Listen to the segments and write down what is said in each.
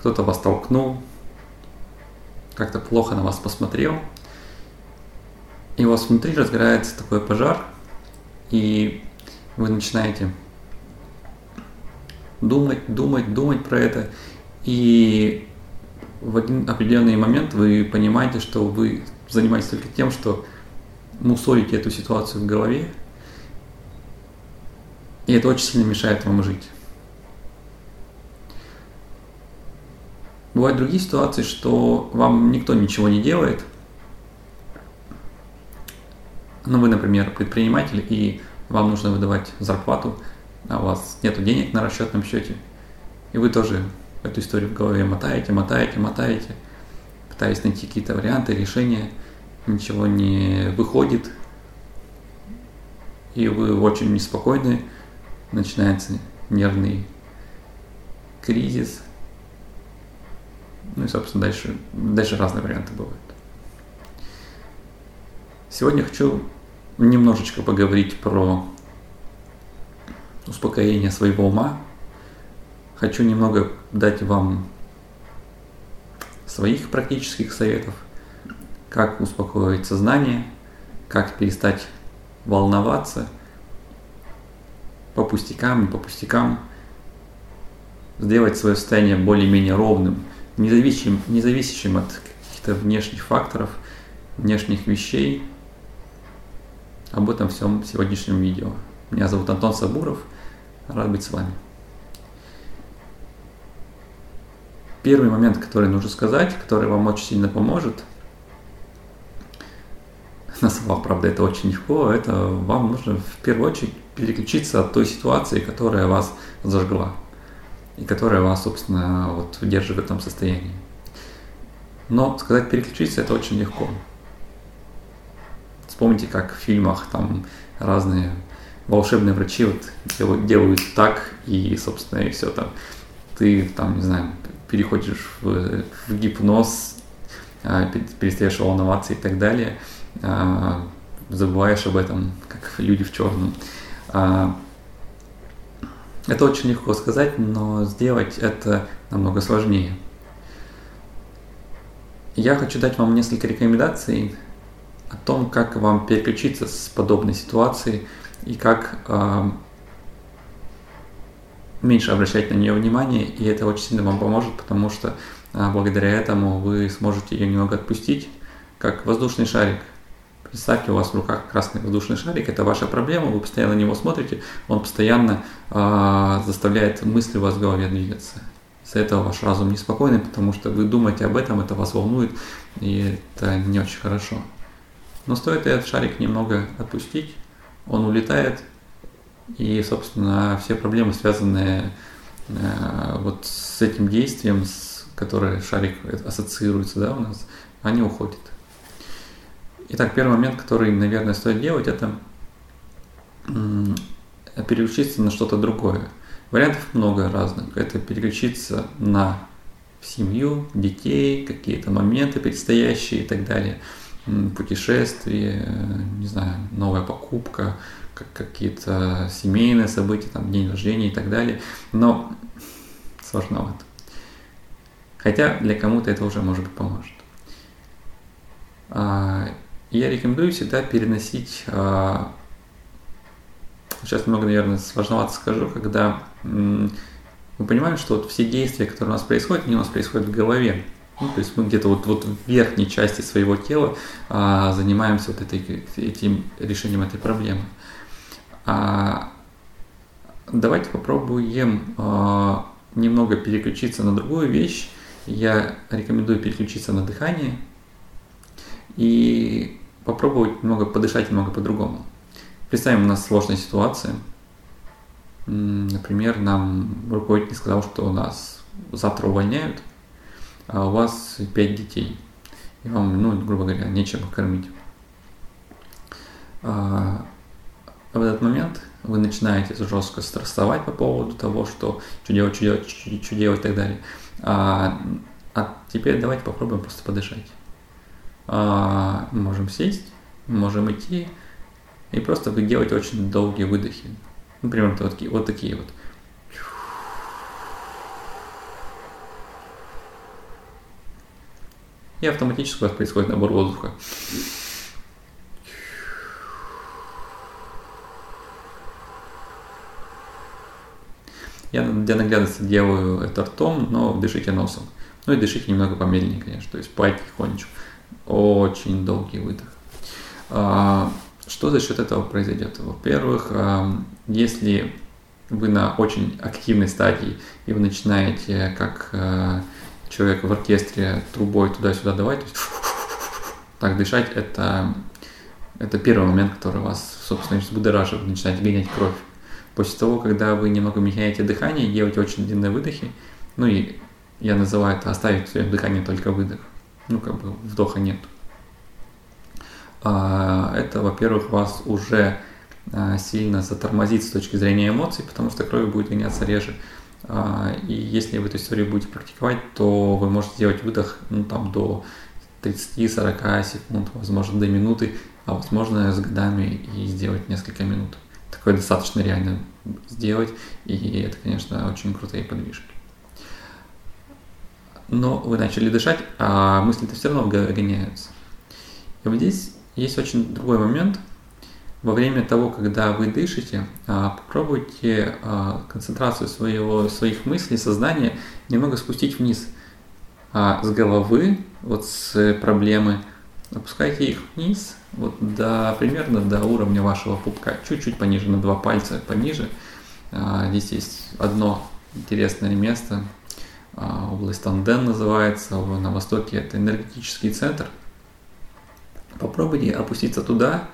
кто-то вас толкнул, как-то плохо на вас посмотрел, и у вас внутри разгорается такой пожар, и вы начинаете думать, думать, думать про это, и в один определенный момент вы понимаете, что вы занимаетесь только тем, что мусолите эту ситуацию в голове, и это очень сильно мешает вам жить. Бывают другие ситуации, что вам никто ничего не делает, ну вы, например, предприниматель, и вам нужно выдавать зарплату, а у вас нет денег на расчетном счете, и вы тоже эту историю в голове мотаете, мотаете, мотаете, пытаясь найти какие-то варианты, решения, ничего не выходит, и вы очень неспокойны, начинается нервный кризис, ну и, собственно, дальше, дальше разные варианты бывают. Сегодня хочу немножечко поговорить про успокоение своего ума, Хочу немного дать вам своих практических советов, как успокоить сознание, как перестать волноваться по пустякам, не по пустякам, сделать свое состояние более-менее ровным, независящим, независящим от каких-то внешних факторов, внешних вещей. Об этом всем в сегодняшнем видео. Меня зовут Антон Сабуров, рад быть с вами. Первый момент, который нужно сказать, который вам очень сильно поможет, на словах, правда, это очень легко, это вам нужно в первую очередь переключиться от той ситуации, которая вас зажгла и которая вас, собственно, вот удерживает в этом состоянии. Но сказать переключиться это очень легко. Вспомните, как в фильмах там разные волшебные врачи вот делают, делают так, и, собственно, и все там. Ты там, не знаю, переходишь в, в гипноз, а, перестаешь волноваться и так далее, а, забываешь об этом, как люди в черном. Это очень легко сказать, но сделать это намного сложнее. Я хочу дать вам несколько рекомендаций о том, как вам переключиться с подобной ситуации и как меньше обращать на нее внимание, и это очень сильно вам поможет, потому что а, благодаря этому вы сможете ее немного отпустить, как воздушный шарик. Представьте, у вас в руках красный воздушный шарик, это ваша проблема, вы постоянно на него смотрите, он постоянно э, заставляет мысли у вас в голове двигаться. Из-за этого ваш разум неспокойный, потому что вы думаете об этом, это вас волнует, и это не очень хорошо. Но стоит этот шарик немного отпустить, он улетает, и, собственно, все проблемы, связанные э, вот с этим действием, с, которое шарик ассоциируется да, у нас, они уходят. Итак, первый момент, который, наверное, стоит делать, это переключиться на что-то другое. Вариантов много разных. Это переключиться на семью, детей, какие-то моменты предстоящие и так далее. Путешествие, не знаю, новая покупка, как какие-то семейные события, там день рождения и так далее, но сложновато. Хотя для кому-то это уже может поможет. Я рекомендую всегда переносить, а, сейчас немного, наверное, сложновато скажу, когда мы понимаем, что вот все действия, которые у нас происходят, они у нас происходят в голове. Ну, то есть мы где-то вот, вот в верхней части своего тела а, занимаемся вот этой, этим решением этой проблемы. А, давайте попробуем а, немного переключиться на другую вещь. Я рекомендую переключиться на дыхание и попробовать немного подышать немного по-другому. Представим, у нас сложная ситуация. Например, нам руководитель сказал, что у нас завтра увольняют, а у вас 5 детей. И вам, ну, грубо говоря, нечем кормить. А, в этот момент вы начинаете жестко стрессовать по поводу того, что что делать, что делать, что делать и так далее. А, а теперь давайте попробуем просто подышать. А, можем сесть, можем идти и просто вы делаете очень долгие выдохи. Например, вот, вот такие вот. и автоматически у вас происходит набор воздуха. Я для наглядности делаю это ртом, но дышите носом. Ну и дышите немного помедленнее, конечно, то есть пойте тихонечку. Очень долгий выдох. А, что за счет этого произойдет? Во-первых, а, если вы на очень активной стадии, и вы начинаете, как а, человек в оркестре, трубой туда-сюда давать, так дышать, это, это первый момент, который вас, собственно, взбудораживает, вы начинаете гонять кровь. После того, когда вы немного меняете дыхание, делаете очень длинные выдохи, ну и я называю это оставить в своем дыхании только выдох, ну как бы вдоха нет. А, это, во-первых, вас уже а, сильно затормозит с точки зрения эмоций, потому что кровь будет гоняться реже. А, и если вы эту историю будете практиковать, то вы можете сделать выдох ну, там, до 30-40 секунд, возможно, до минуты, а возможно с годами и сделать несколько минут. Такое достаточно реально сделать, и это, конечно, очень крутые подвижки. Но вы начали дышать, а мысли-то все равно гоняются. И вот здесь есть очень другой момент. Во время того, когда вы дышите, а, попробуйте а, концентрацию своего, своих мыслей, сознания немного спустить вниз. А с головы, вот с проблемы, опускайте их вниз, вот до, примерно до уровня вашего пупка, чуть-чуть пониже, на два пальца пониже. Здесь есть одно интересное место, область Танден называется, на востоке это энергетический центр – Попробуйте опуститься туда,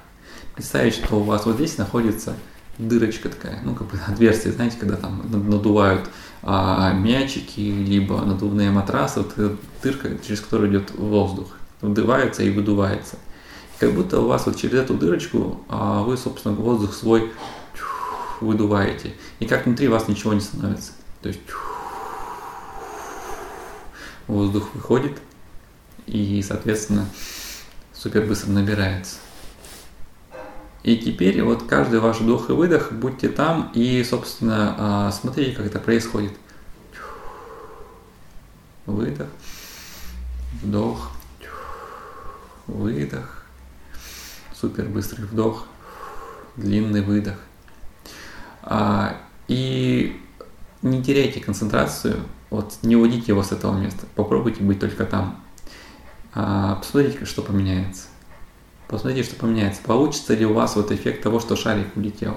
представить, что у вас вот здесь находится дырочка такая, ну как бы отверстие, знаете, когда там надувают а, мячики, либо надувные матрасы, вот дырка, через которую идет воздух, вдувается и выдувается. Как будто у вас вот через эту дырочку а, вы, собственно, воздух свой выдуваете. И как внутри вас ничего не становится. То есть воздух выходит, и, соответственно, супер быстро набирается. И теперь вот каждый ваш вдох и выдох, будьте там и, собственно, а, смотрите, как это происходит. Выдох, вдох, выдох, супер быстрый вдох, длинный выдох. А, и не теряйте концентрацию, вот не уводите его с этого места, попробуйте быть только там. А, посмотрите, что поменяется. Посмотрите, что поменяется. Получится ли у вас вот эффект того, что шарик улетел.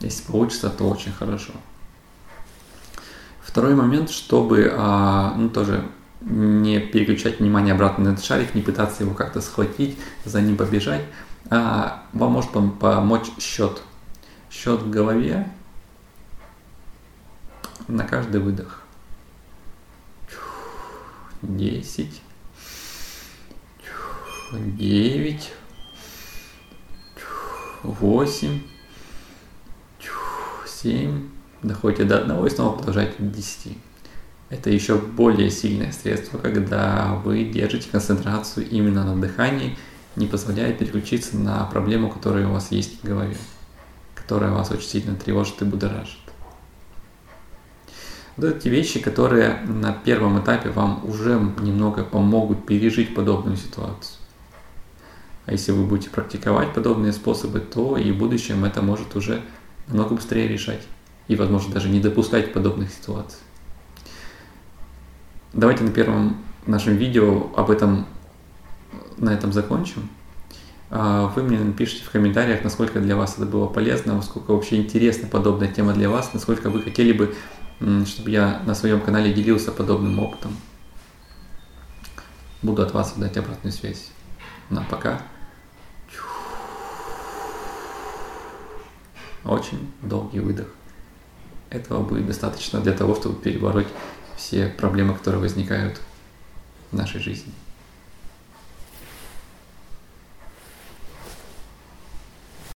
Если получится, то очень хорошо. Второй момент, чтобы, а, ну тоже не переключать внимание обратно на этот шарик, не пытаться его как-то схватить, за ним побежать, а вам может помочь счет. Счет в голове на каждый выдох. 10, девять, восемь, семь, доходите до одного и снова продолжаете до десяти. Это еще более сильное средство, когда вы держите концентрацию именно на дыхании, не позволяя переключиться на проблему, которая у вас есть в голове, которая вас очень сильно тревожит и будоражит. Вот эти вещи, которые на первом этапе вам уже немного помогут пережить подобную ситуацию. А если вы будете практиковать подобные способы, то и в будущем это может уже намного быстрее решать. И, возможно, даже не допускать подобных ситуаций. Давайте на первом нашем видео об этом на этом закончим. А вы мне напишите в комментариях, насколько для вас это было полезно, насколько вообще интересна подобная тема для вас, насколько вы хотели бы, чтобы я на своем канале делился подобным опытом. Буду от вас ждать обратную связь. На пока. очень долгий выдох. Этого будет достаточно для того, чтобы перебороть все проблемы, которые возникают в нашей жизни.